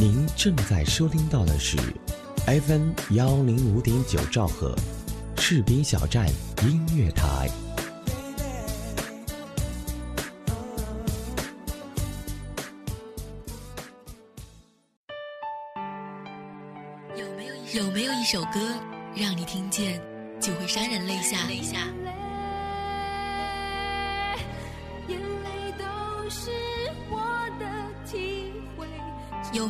您正在收听到的是 FM 幺零五点九兆赫，士兵小站音乐台。有没有有没有一首歌，让你听见就会潸然泪下？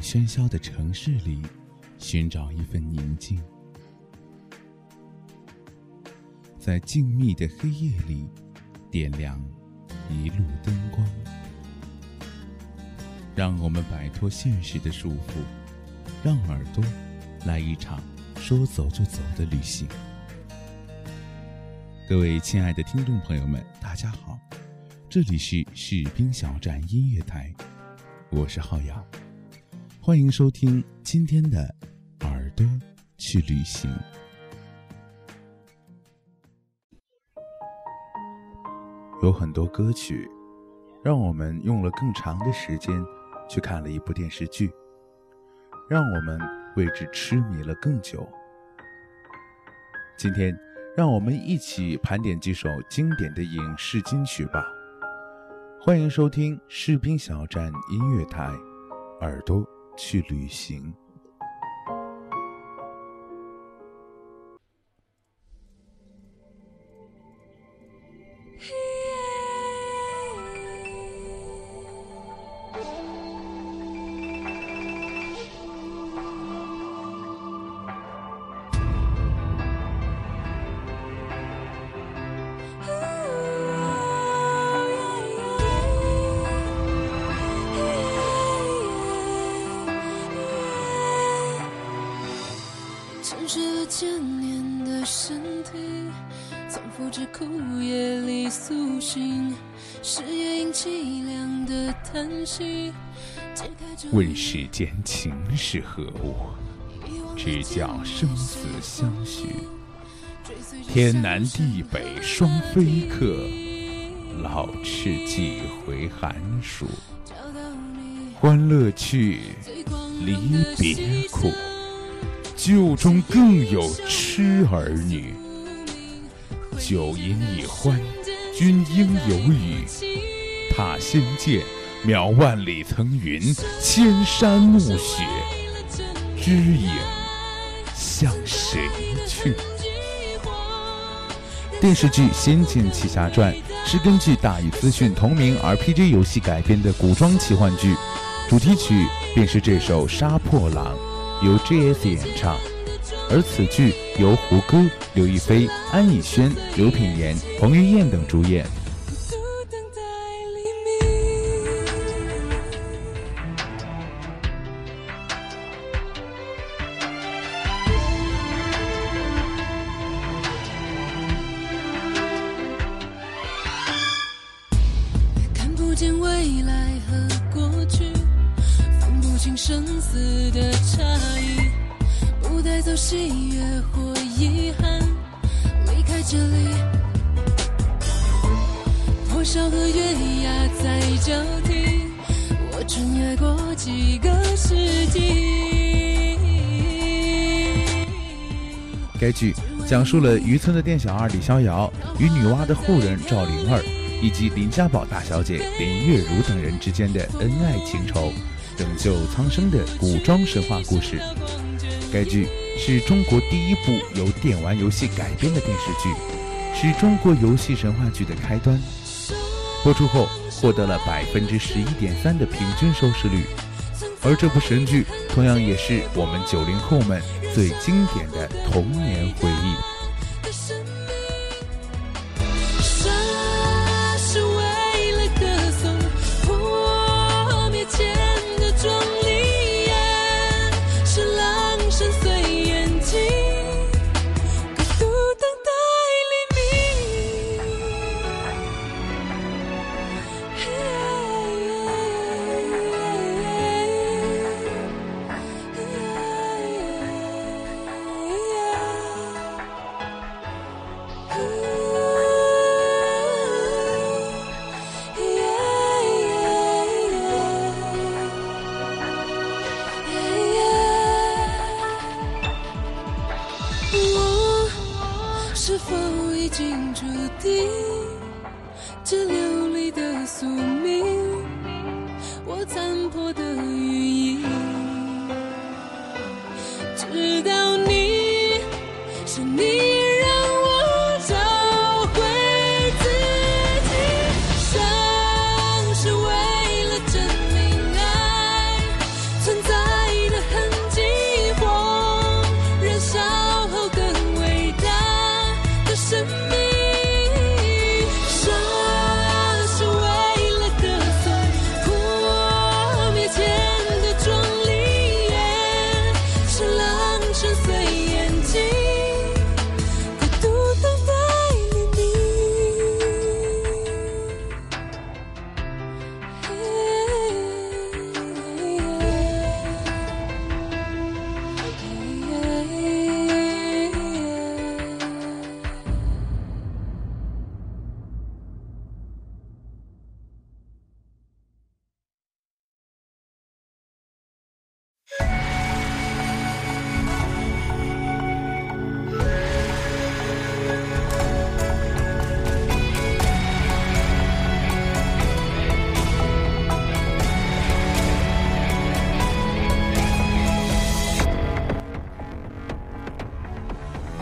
喧嚣的城市里，寻找一份宁静；在静谧的黑夜里，点亮一路灯光。让我们摆脱现实的束缚，让耳朵来一场说走就走的旅行。各位亲爱的听众朋友们，大家好，这里是士兵小站音乐台，我是浩洋。欢迎收听今天的《耳朵去旅行》。有很多歌曲，让我们用了更长的时间去看了一部电视剧，让我们为之痴迷了更久。今天，让我们一起盘点几首经典的影视金曲吧。欢迎收听士兵小站音乐台，耳朵。去旅行。千年的身体，从复制枯叶里苏醒，是夜莺凄凉的叹息。问世间情是何物？只教生死相许。天南地北双飞客，老翅几回寒暑。欢乐去，离别苦。旧中更有痴儿女，酒饮已欢，君应有语。踏仙剑，渺万里层云，千山暮雪，知影向谁去？电视剧《仙剑奇侠传》是根据大宇资讯同名 RPG 游戏改编的古装奇幻剧，主题曲便是这首《杀破狼》。由 J.S. 演唱，而此剧由胡歌、刘亦菲、安以轩、刘品言、彭于晏等主演。看不见未来和过去，分不清生死的，走喜悦或遗憾，离开这里。破晓和月牙在交替，我穿越过几个世纪。该剧讲述了渔村的店小二李逍遥与女娲的后人赵灵儿，以及林家堡大小姐林月如等人之间的恩爱情仇，拯救苍生的古装神话故事。该剧是中国第一部由电玩游戏改编的电视剧，是中国游戏神话剧的开端。播出后获得了百分之十一点三的平均收视率。而这部神剧同样也是我们九零后们最经典的童年回忆。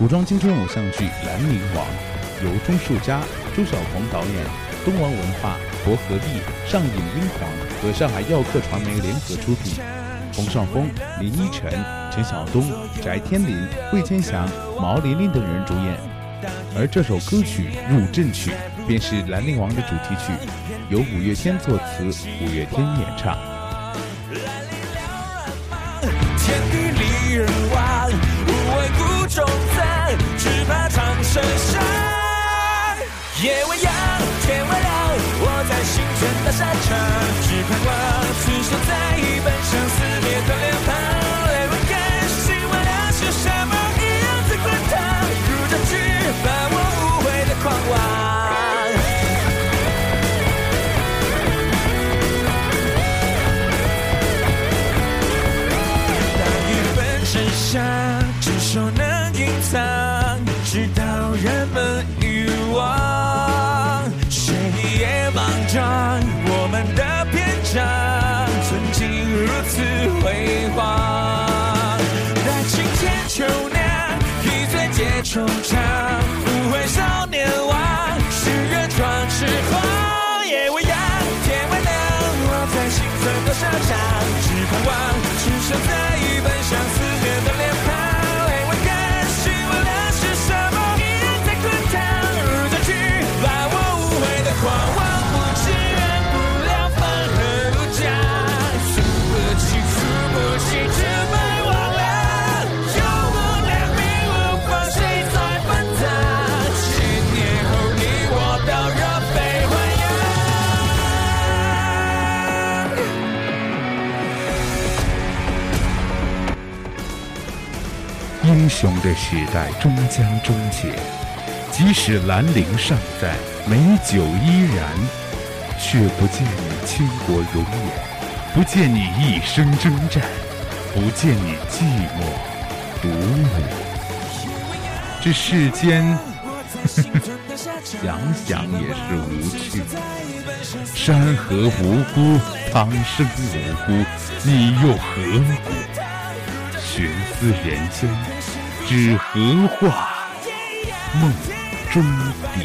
古装青春偶像剧《兰陵王》由钟树佳、朱晓鹏导演，东王文化、博和利、上影英皇和上海耀客传媒联合出品。冯绍峰、林依晨、陈晓东、翟天临、魏千祥、毛琳琳等人主演。而这首歌曲《入阵曲》便是《兰陵王》的主题曲，由五月天作词，五月天演唱。天地离人亡，无畏孤忠赞，只怕长生伤。夜未央，天未亮，我在心间大山场，只盼望此生再奔向死别的脸心存多少场，只盼望此生雄的时代终将终结，即使兰陵尚在，美酒依然，却不见你倾国容颜，不见你一生征战，不见你寂寞独舞。这世间，想想也是无趣。山河无辜，苍生无辜，你又何辜？寻思人间。只何话梦中蝶。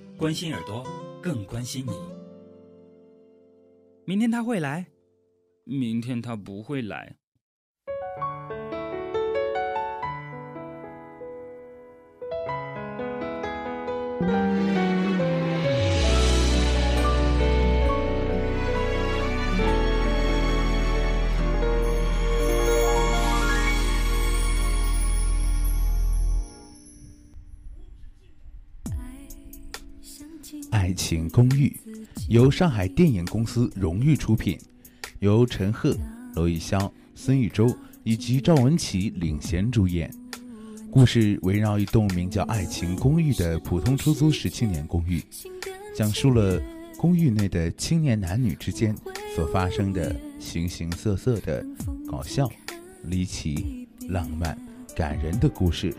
关心耳朵，更关心你。明天他会来，明天他不会来。爱情公寓由上海电影公司荣誉出品，由陈赫、娄艺潇、孙艺洲以及赵文琪领衔主演。故事围绕一栋名叫“爱情公寓”的普通出租式青年公寓，讲述了公寓内的青年男女之间所发生的形形色色的搞笑、离奇、浪漫、感人的故事。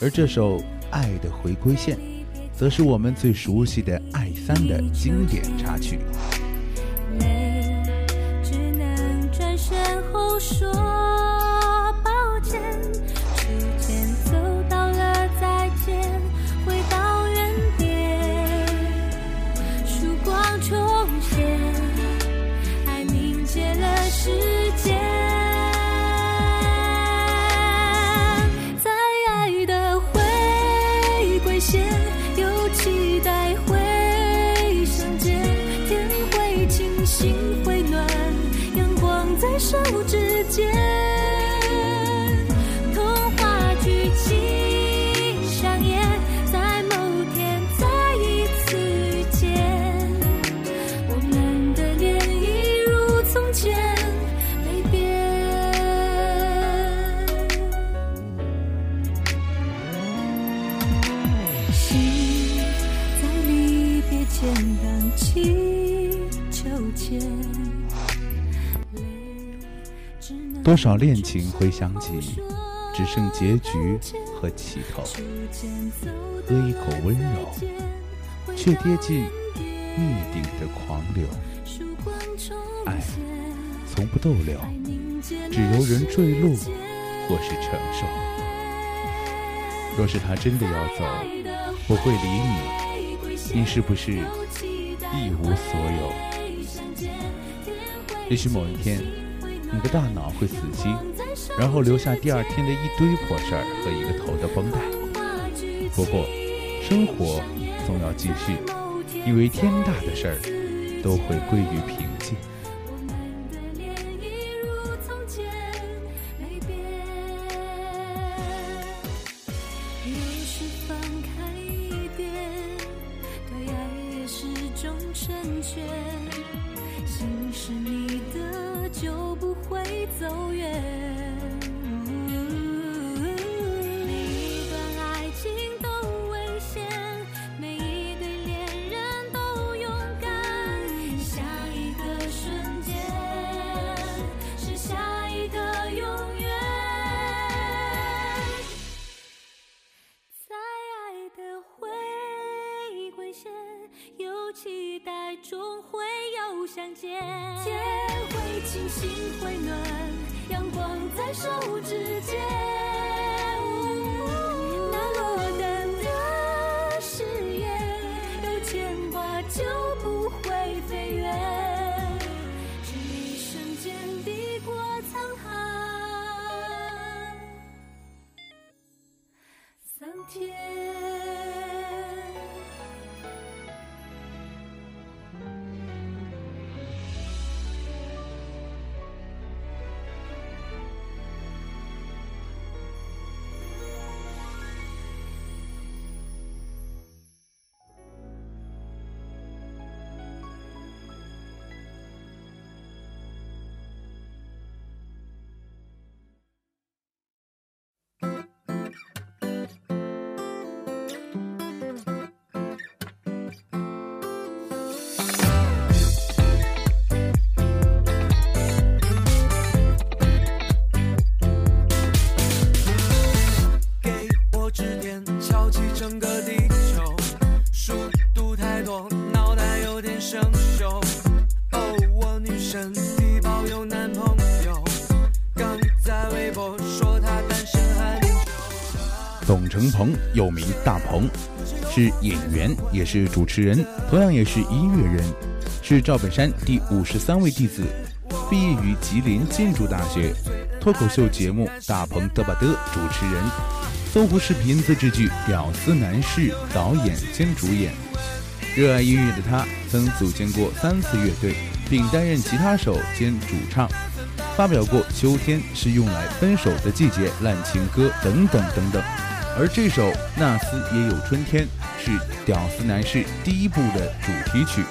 而这首《爱的回归线》。则是我们最熟悉的《爱三》的经典插曲。泪只能转身后说多少恋情回想起，只剩结局和起头。喝一口温柔，却跌进灭顶的狂流。爱从不逗留，只由人坠落或是承受。若是他真的要走，我会理你，你是不是一无所有？也许某一天。你的大脑会死机，然后留下第二天的一堆破事儿和一个头的绷带。不过，生活总要继续，以为天大的事儿都会归于平静。成全成鹏，又名大鹏，是演员，也是主持人，同样也是音乐人，是赵本山第五十三位弟子，毕业于吉林建筑大学，脱口秀节目《大鹏嘚吧嘚》主持人，搜狐视频自制剧《屌丝男士》导演兼主演。热爱音乐的他，曾组建过三次乐队，并担任吉他手兼主唱。发表过《秋天是用来分手的季节》《烂情歌》等等等等，而这首《那斯也有春天》是《屌丝男士》第一部的主题曲。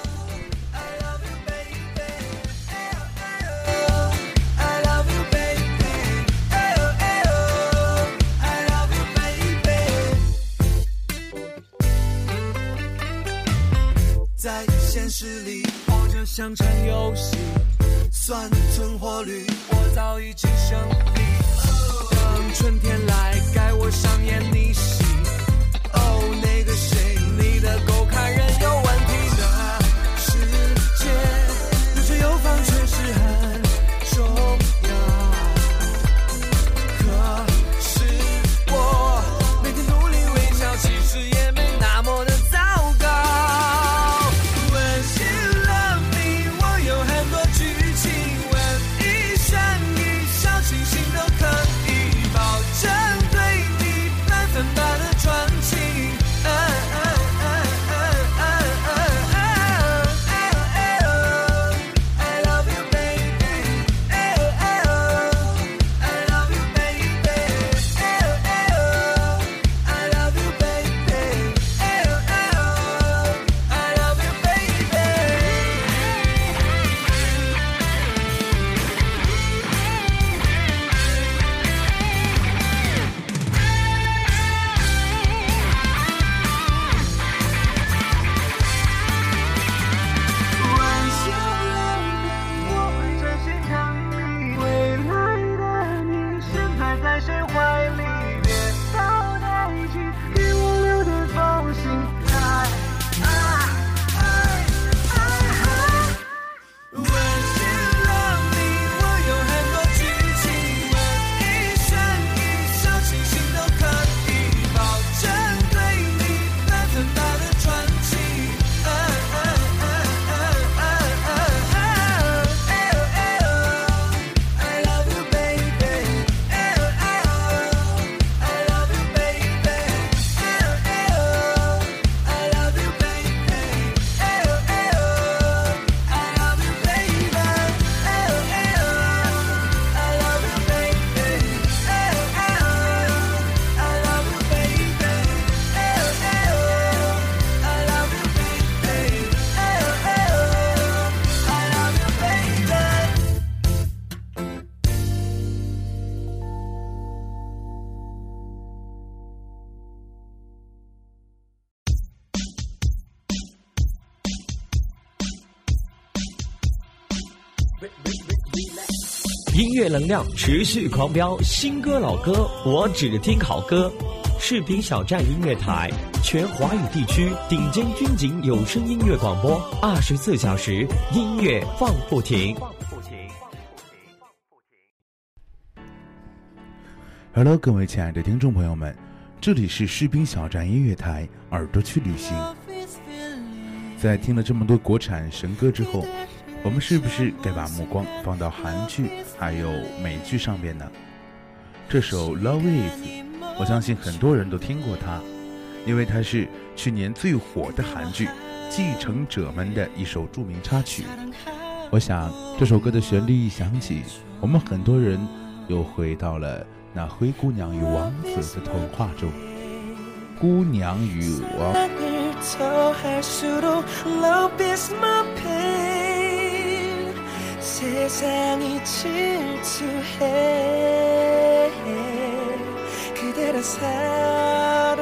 在现实里，我就像场游戏。算存活率，乐能量持续狂飙，新歌老歌我只听好歌。视频小站音乐台，全华语地区顶尖军警有声音乐广播，二十四小时音乐放不停。Hello，各位亲爱的听众朋友们，这里是士兵小站音乐台耳朵去旅行。在听了这么多国产神歌之后，我们是不是该把目光放到韩剧还有美剧上面呢？这首《Love Is》，我相信很多人都听过它，因为它是去年最火的韩剧《继承者们》的一首著名插曲。我想这首歌的旋律一响起，我们很多人又回到了那灰姑娘与王子的童话中。姑娘与王。 세상이 질투해 그대란 사람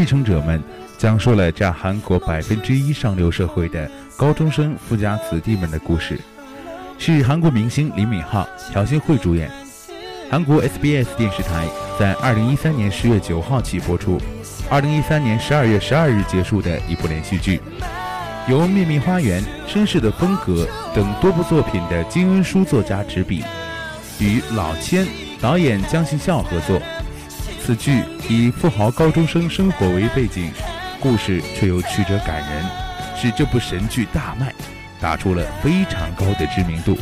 继承者们，讲述了在韩国百分之一上流社会的高中生富家子弟们的故事，是韩国明星李敏镐、朴信惠主演，韩国 SBS 电视台在二零一三年十月九号起播出，二零一三年十二月十二日结束的一部连续剧，由《秘密花园》《绅士的风格》等多部作品的金恩淑作家执笔，与老千导演姜信孝合作。此剧以富豪高中生生活为背景，故事却又曲折感人，使这部神剧大卖，打出了非常高的知名度。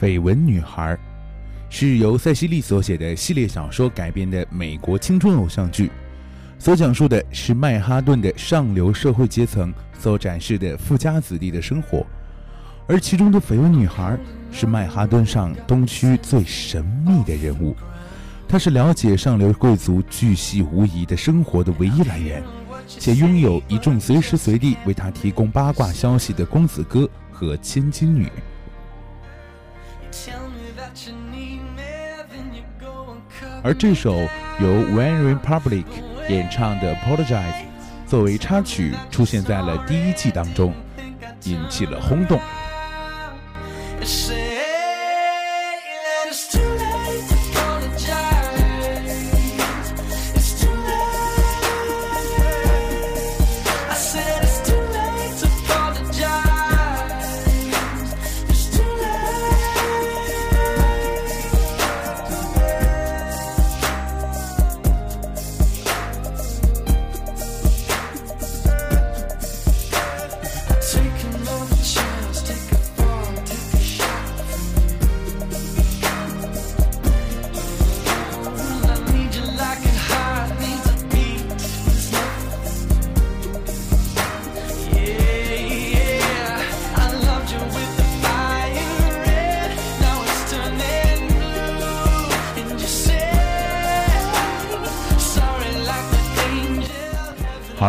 绯闻女孩是由塞西莉所写的系列小说改编的美国青春偶像剧，所讲述的是曼哈顿的上流社会阶层所展示的富家子弟的生活，而其中的绯闻女孩是曼哈顿上东区最神秘的人物，她是了解上流贵族巨细无遗的生活的唯一来源，且拥有一众随时随地为她提供八卦消息的公子哥和千金女。而这首由 One Republic 演唱的《Apologize》作为插曲出现在了第一季当中，引起了轰动。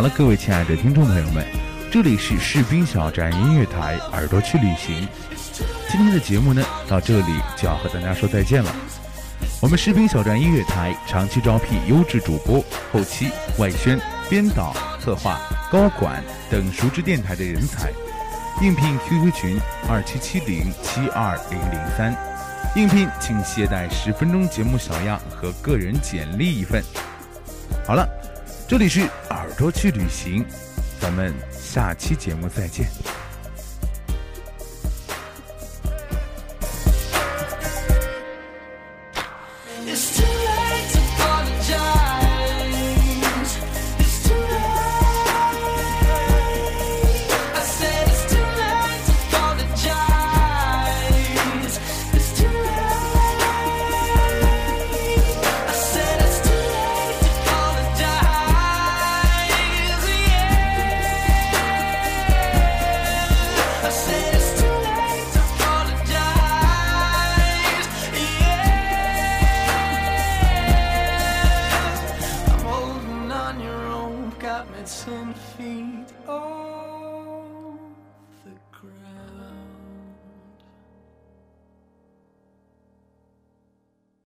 好了，各位亲爱的听众朋友们，这里是士兵小站音乐台，耳朵去旅行。今天的节目呢，到这里就要和大家说再见了。我们士兵小站音乐台长期招聘优质主播、后期、外宣、编导、策划、高管等熟知电台的人才。应聘 QQ 群二七七零七二零零三，应聘请携带十分钟节目小样和个人简历一份。好了，这里是耳朵去旅行，咱们下期节目再见。